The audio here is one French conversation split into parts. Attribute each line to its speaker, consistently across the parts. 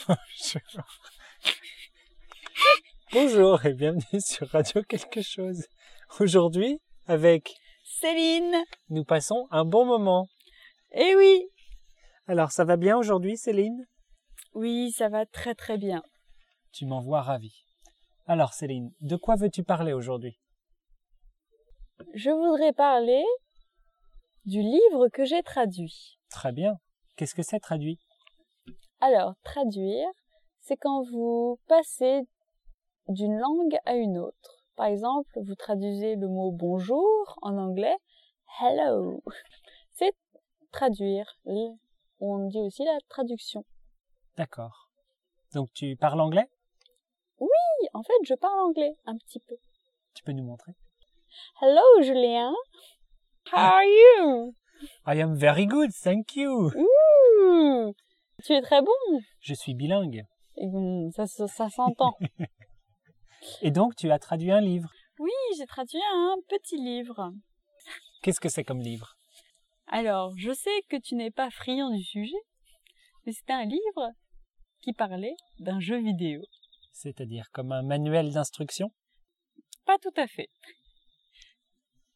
Speaker 1: Bonjour et bienvenue sur Radio Quelque chose. Aujourd'hui, avec
Speaker 2: Céline.
Speaker 1: nous passons un bon moment.
Speaker 2: Eh oui.
Speaker 1: Alors, ça va bien aujourd'hui, Céline?
Speaker 2: Oui, ça va très très bien.
Speaker 1: Tu m'envoies ravi. Alors, Céline, de quoi veux-tu parler aujourd'hui?
Speaker 2: Je voudrais parler du livre que j'ai traduit.
Speaker 1: Très bien. Qu'est-ce que c'est traduit?
Speaker 2: Alors, traduire, c'est quand vous passez d'une langue à une autre. Par exemple, vous traduisez le mot bonjour en anglais, hello. C'est traduire. On dit aussi la traduction.
Speaker 1: D'accord. Donc, tu parles anglais?
Speaker 2: Oui, en fait, je parle anglais un petit peu.
Speaker 1: Tu peux nous montrer?
Speaker 2: Hello, Julien. How are you?
Speaker 1: I am very good, thank you.
Speaker 2: Tu es très bon.
Speaker 1: Je suis bilingue.
Speaker 2: Ça, ça, ça s'entend.
Speaker 1: Et donc, tu as traduit un livre.
Speaker 2: oui, j'ai traduit un petit livre.
Speaker 1: Qu'est-ce que c'est comme livre?
Speaker 2: Alors, je sais que tu n'es pas friand du sujet, mais c'était un livre qui parlait d'un jeu vidéo.
Speaker 1: C'est-à-dire comme un manuel d'instruction?
Speaker 2: Pas tout à fait.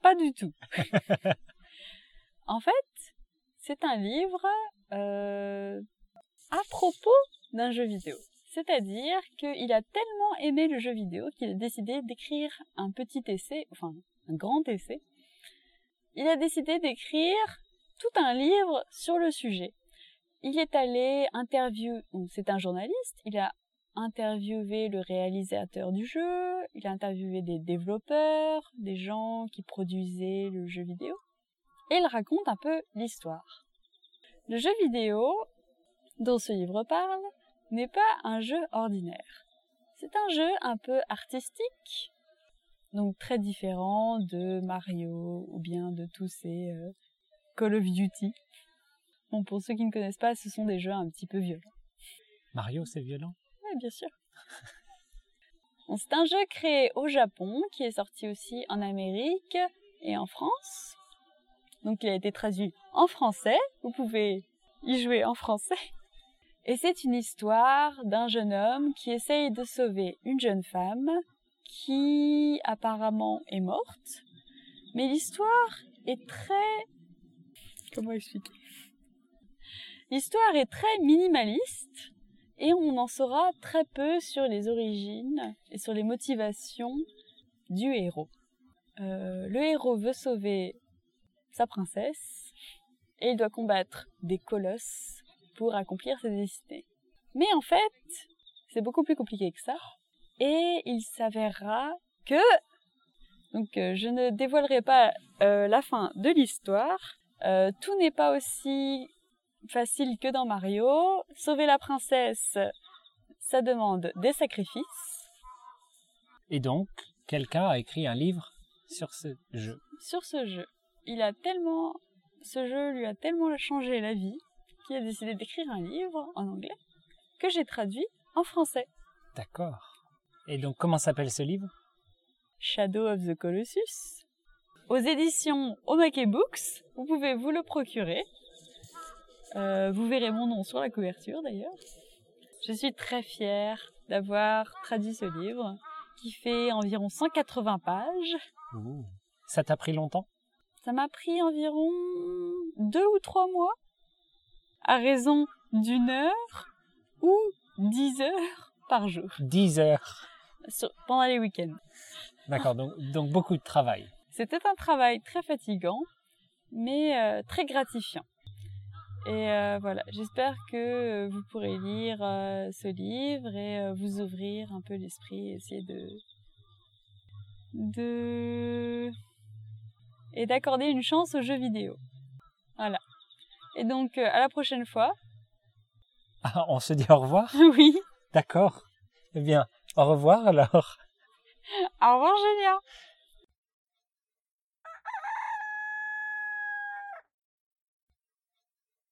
Speaker 2: Pas du tout. en fait, c'est un livre euh, à propos d'un jeu vidéo. C'est-à-dire qu'il a tellement aimé le jeu vidéo qu'il a décidé d'écrire un petit essai, enfin un grand essai. Il a décidé d'écrire tout un livre sur le sujet. Il est allé interviewer, c'est un journaliste, il a interviewé le réalisateur du jeu, il a interviewé des développeurs, des gens qui produisaient le jeu vidéo, et il raconte un peu l'histoire. Le jeu vidéo dont ce livre parle n'est pas un jeu ordinaire. C'est un jeu un peu artistique, donc très différent de Mario ou bien de tous ces euh, Call of Duty. Bon, pour ceux qui ne connaissent pas, ce sont des jeux un petit peu violents.
Speaker 1: Mario, c'est violent?
Speaker 2: Oui, bien sûr. Bon, c'est un jeu créé au Japon qui est sorti aussi en Amérique et en France. Donc il a été traduit en français. Vous pouvez y jouer en français. Et c'est une histoire d'un jeune homme qui essaye de sauver une jeune femme qui apparemment est morte. Mais l'histoire est très... Comment expliquer? L'histoire est très minimaliste et on en saura très peu sur les origines et sur les motivations du héros. Euh, le héros veut sauver sa princesse et il doit combattre des colosses pour accomplir ses destinées. Mais en fait, c'est beaucoup plus compliqué que ça et il s'avérera que donc euh, je ne dévoilerai pas euh, la fin de l'histoire. Euh, tout n'est pas aussi facile que dans Mario. Sauver la princesse, ça demande des sacrifices.
Speaker 1: Et donc, quelqu'un a écrit un livre sur ce jeu.
Speaker 2: Sur ce jeu, il a tellement, ce jeu lui a tellement changé la vie qu'il a décidé d'écrire un livre en anglais que j'ai traduit en français.
Speaker 1: D'accord. Et donc, comment s'appelle ce livre?
Speaker 2: Shadow of the Colossus. Aux éditions Omake Books, vous pouvez vous le procurer. Euh, vous verrez mon nom sur la couverture d'ailleurs. Je suis très fière d'avoir traduit ce livre qui fait environ 180 pages.
Speaker 1: Ouh. Ça t'a pris longtemps?
Speaker 2: Ça m'a pris environ deux ou trois mois, à raison d'une heure ou dix heures par jour,
Speaker 1: 10 heures.
Speaker 2: sur- pendant les week-ends.
Speaker 1: D'accord, donc, donc beaucoup de travail.
Speaker 2: C'était un travail très fatigant, mais euh, très gratifiant. Et euh, voilà, j'espère que euh, vous pourrez lire euh, ce livre et vous ouvrir un peu l'esprit, essayer de de et d'accorder une chance aux jeux vidéo. Voilà. Et donc euh, à la prochaine fois.
Speaker 1: Ah, on se dit au revoir?
Speaker 2: Oui.
Speaker 1: D'accord. Eh bien, au revoir alors.
Speaker 2: Au revoir Julien.